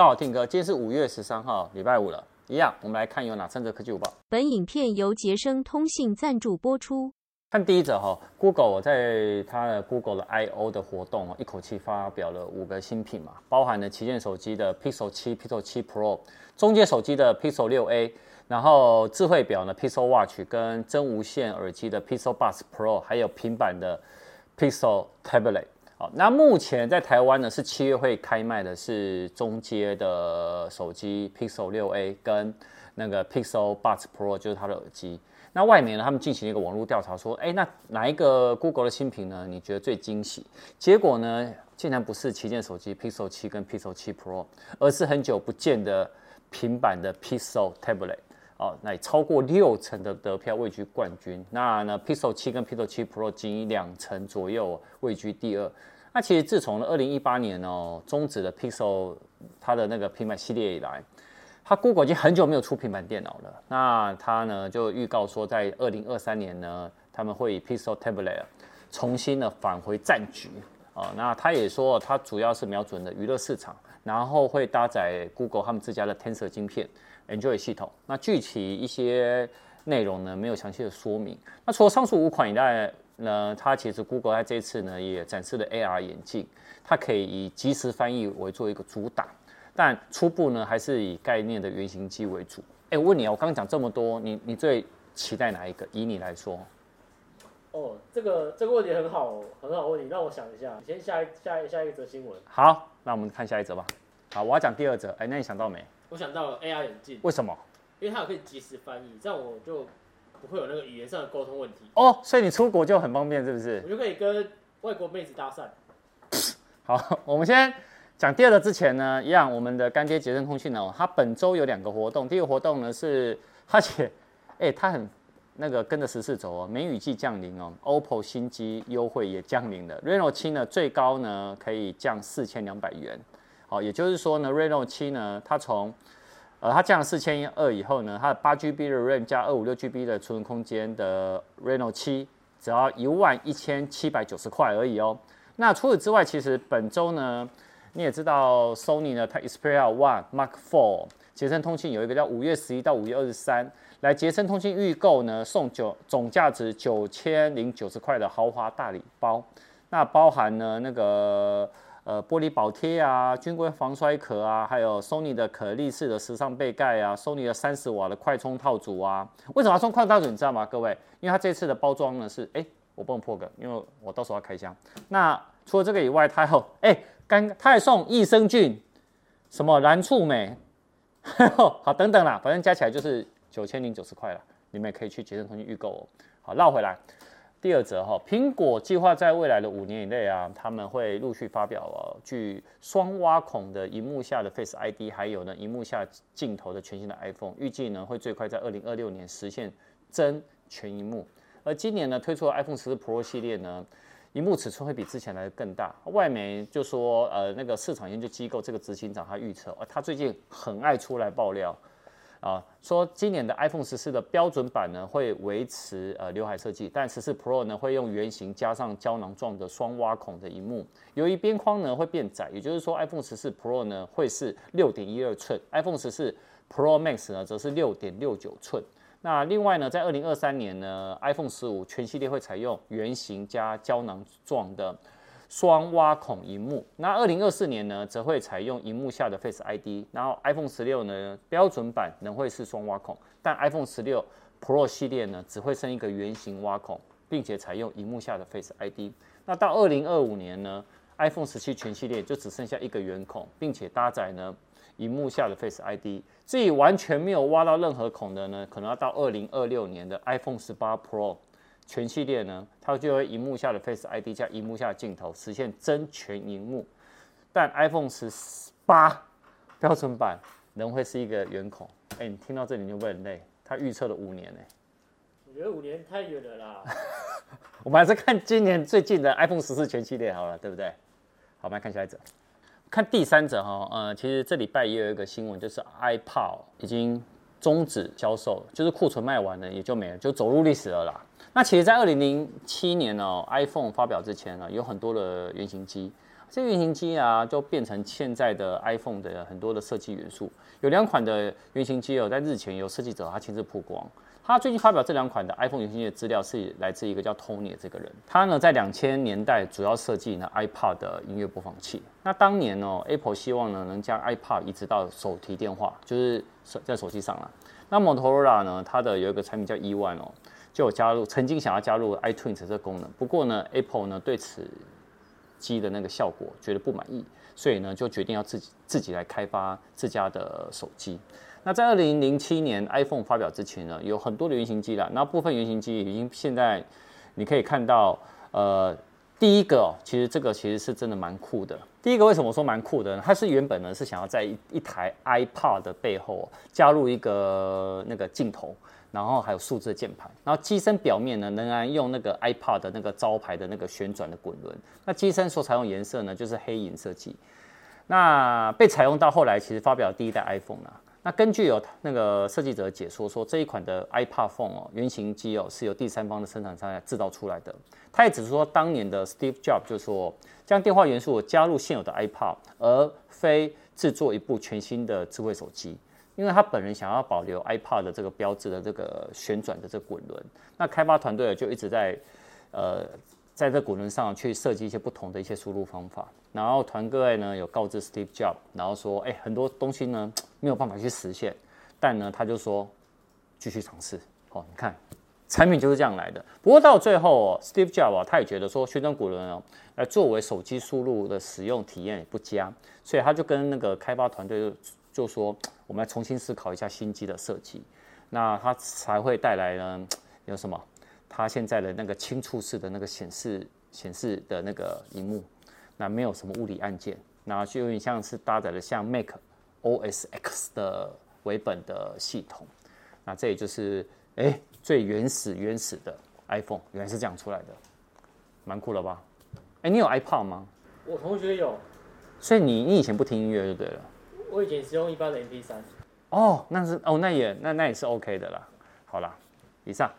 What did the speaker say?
大家好 Tim 哥，今天是五月十三号，礼拜五了。一样，我们来看有哪三则科技午报。本影片由杰生通信赞助播出。看第一则哈，Google 在它的 Google 的 I/O 的活动，一口气发表了五个新品嘛，包含了旗舰手机的 Pixel 7、Pixel 7 Pro，中阶手机的 Pixel 6a，然后智慧表呢 Pixel Watch，跟真无线耳机的 Pixel Buds Pro，还有平板的 Pixel Tablet。好，那目前在台湾呢，是七月会开卖的是中阶的手机 Pixel 6a 跟那个 Pixel Buds Pro，就是它的耳机。那外媒呢，他们进行一个网络调查，说，哎，那哪一个 Google 的新品呢？你觉得最惊喜？结果呢，竟然不是旗舰手机 Pixel 7跟 Pixel 7 Pro，而是很久不见的平板的 Pixel Tablet。哦，那超过六成的得票位居冠军。那呢，Pixel 7跟 Pixel 7 Pro 仅以两成左右位居第二。那其实自从二零一八年哦终止了 Pixel 它的那个平板系列以来，它 Google 已经很久没有出平板电脑了。那它呢就预告说，在二零二三年呢，他们会以 Pixel Tablet 重新的返回战局。哦，那他也说，它主要是瞄准的娱乐市场，然后会搭载 Google 他们自家的 Tensor 晶片。Android 系统，那具体一些内容呢，没有详细的说明。那除了上述五款以外呢，它其实 Google 在这一次呢也展示了 AR 眼镜，它可以以即时翻译为做一个主打，但初步呢还是以概念的原型机为主。哎，我问你啊，我刚刚讲这么多，你你最期待哪一个？以你来说？哦，这个这个问题很好，很好问题，让我想一下。你先下一下一下一则新闻。好，那我们看下一则吧。好，我要讲第二则。哎，那你想到没？我想到了 AR 眼镜，为什么？因为它有可以及时翻译，这样我就不会有那个语言上的沟通问题。哦，所以你出国就很方便，是不是？我就可以跟外国妹子搭讪。好，我们先讲第二个之前呢，一样，我们的干爹杰升通讯呢，它本周有两个活动。第一个活动呢是，而且，哎，它很那个跟着十四走哦，梅雨季降临哦，OPPO 新机优惠也降临了，Reno 7呢最高呢可以降四千两百元。好，也就是说呢，Reno 7呢，它从，呃，它降了四千二以后呢，它的八 GB 的 RAM 加二五六 GB 的储存空间的 Reno 7，只要一万一千七百九十块而已哦。那除此之外，其实本周呢，你也知道，Sony 呢，它 Xperia One Mark Four 杰升通信有一个叫五月十一到五月二十三，来杰升通信预购呢，送九总价值九千零九十块的豪华大礼包，那包含呢那个。呃，玻璃保贴啊，军规防摔壳啊，还有 Sony 的可立式的时尚背盖啊，Sony 的三十瓦的快充套组啊。为什么要送快充套组？你知道吗，各位？因为它这次的包装呢是，哎，我不能破梗，因为我到时候要开箱。那除了这个以外，它还有，哎，刚它还送益生菌，什么蓝触美，好，等等啦，反正加起来就是九千零九十块了，你们也可以去杰升通讯预购哦。好，绕回来。第二则哈，苹果计划在未来的五年以内啊，他们会陆续发表哦，具双挖孔的荧幕下的 Face ID，还有呢，荧幕下镜头的全新的 iPhone，预计呢会最快在二零二六年实现真全荧幕。而今年呢推出的 iPhone 十四 Pro 系列呢，荧幕尺寸会比之前来的更大。外媒就说，呃，那个市场研究机构这个执行长他预测，呃，他最近很爱出来爆料。啊，说今年的 iPhone 十四的标准版呢会维持呃刘海设计，但十四 Pro 呢会用圆形加上胶囊状的双挖孔的荧幕，由于边框呢会变窄，也就是说 iPhone 十四 Pro 呢会是六点一二寸，iPhone 十四 Pro Max 呢则是六点六九寸。那另外呢，在二零二三年呢，iPhone 十五全系列会采用圆形加胶囊状的。双挖孔荧幕，那二零二四年呢，则会采用荧幕下的 Face ID，然后 iPhone 十六呢，标准版仍会是双挖孔，但 iPhone 十六 Pro 系列呢，只会剩一个圆形挖孔，并且采用荧幕下的 Face ID。那到二零二五年呢，iPhone 十七全系列就只剩下一个圆孔，并且搭载呢荧幕下的 Face ID。至于完全没有挖到任何孔的呢，可能要到二零二六年的 iPhone 十八 Pro。全系列呢，它就会荧幕下的 Face ID 加荧幕下的镜头实现真全荧幕，但 iPhone 十八标准版仍会是一个圆孔。哎，你听到这里你就会很累。他预测了五年呢，我觉得五年太远了啦。我们还是看今年最近的 iPhone 十四全系列好了，对不对？好，我们来看下一则，看第三者哈。呃，其实这礼拜也有一个新闻，就是 iPod 已经终止销售，就是库存卖完了也就没了，就走入历史了啦。那其实，在二零零七年哦，iPhone 发表之前呢，有很多的原型机，这个原型机啊，就变成现在的 iPhone 的很多的设计元素。有两款的原型机哦，在日前有设计者他亲自曝光。他最近发表这两款的 iPhone 原型机的资料是来自一个叫 Tony 的这个人。他呢在两千年代主要设计呢 iPod 的音乐播放器。那当年哦，Apple 希望呢能将 iPod 移植到手提电话，就是在手机上了。那 Motorola 呢，它的有一个产品叫 E1 哦，就有加入曾经想要加入 iTunes 这个功能。不过呢，Apple 呢对此机的那个效果觉得不满意，所以呢就决定要自己自己来开发自家的手机。那在二零零七年 iPhone 发表之前呢，有很多的原型机了。那部分原型机已经现在你可以看到，呃，第一个哦，其实这个其实是真的蛮酷的。第一个为什么说蛮酷的呢？它是原本呢是想要在一一台 iPad 的背后加入一个那个镜头，然后还有数字键盘，然后机身表面呢仍然用那个 iPad 的那个招牌的那个旋转的滚轮。那机身所采用颜色呢就是黑银设计。那被采用到后来，其实发表第一代 iPhone 呢。那根据有那个设计者解说说，这一款的 iPad Phone 哦，原型机哦是由第三方的生产商来制造出来的。他也指出说，当年的 Steve Jobs 就说，将电话元素加入现有的 iPad，而非制作一部全新的智慧手机，因为他本人想要保留 iPad 的这个标志的这个旋转的这滚轮。那开发团队就一直在呃。在这滚轮上去设计一些不同的一些输入方法，然后团队呢有告知 Steve Jobs，然后说，哎，很多东西呢没有办法去实现，但呢他就说继续尝试。哦，你看产品就是这样来的。不过到最后哦，Steve Jobs 啊，他也觉得说旋转滚轮哦，来作为手机输入的使用体验也不佳，所以他就跟那个开发团队就就说，我们来重新思考一下新机的设计，那他才会带来呢有什么？它现在的那个轻触式的那个显示显示的那个荧幕，那没有什么物理按键，然后就有点像是搭载了像 Mac OS X 的为本的系统，那这也就是哎最原始原始的 iPhone 原来是这样出来的，蛮酷了吧？哎，你有 iPod 吗？我同学有，所以你你以前不听音乐就对了。我以前是用一般的 MP3。哦，那是哦，那也那那也是 OK 的啦。好啦，以上。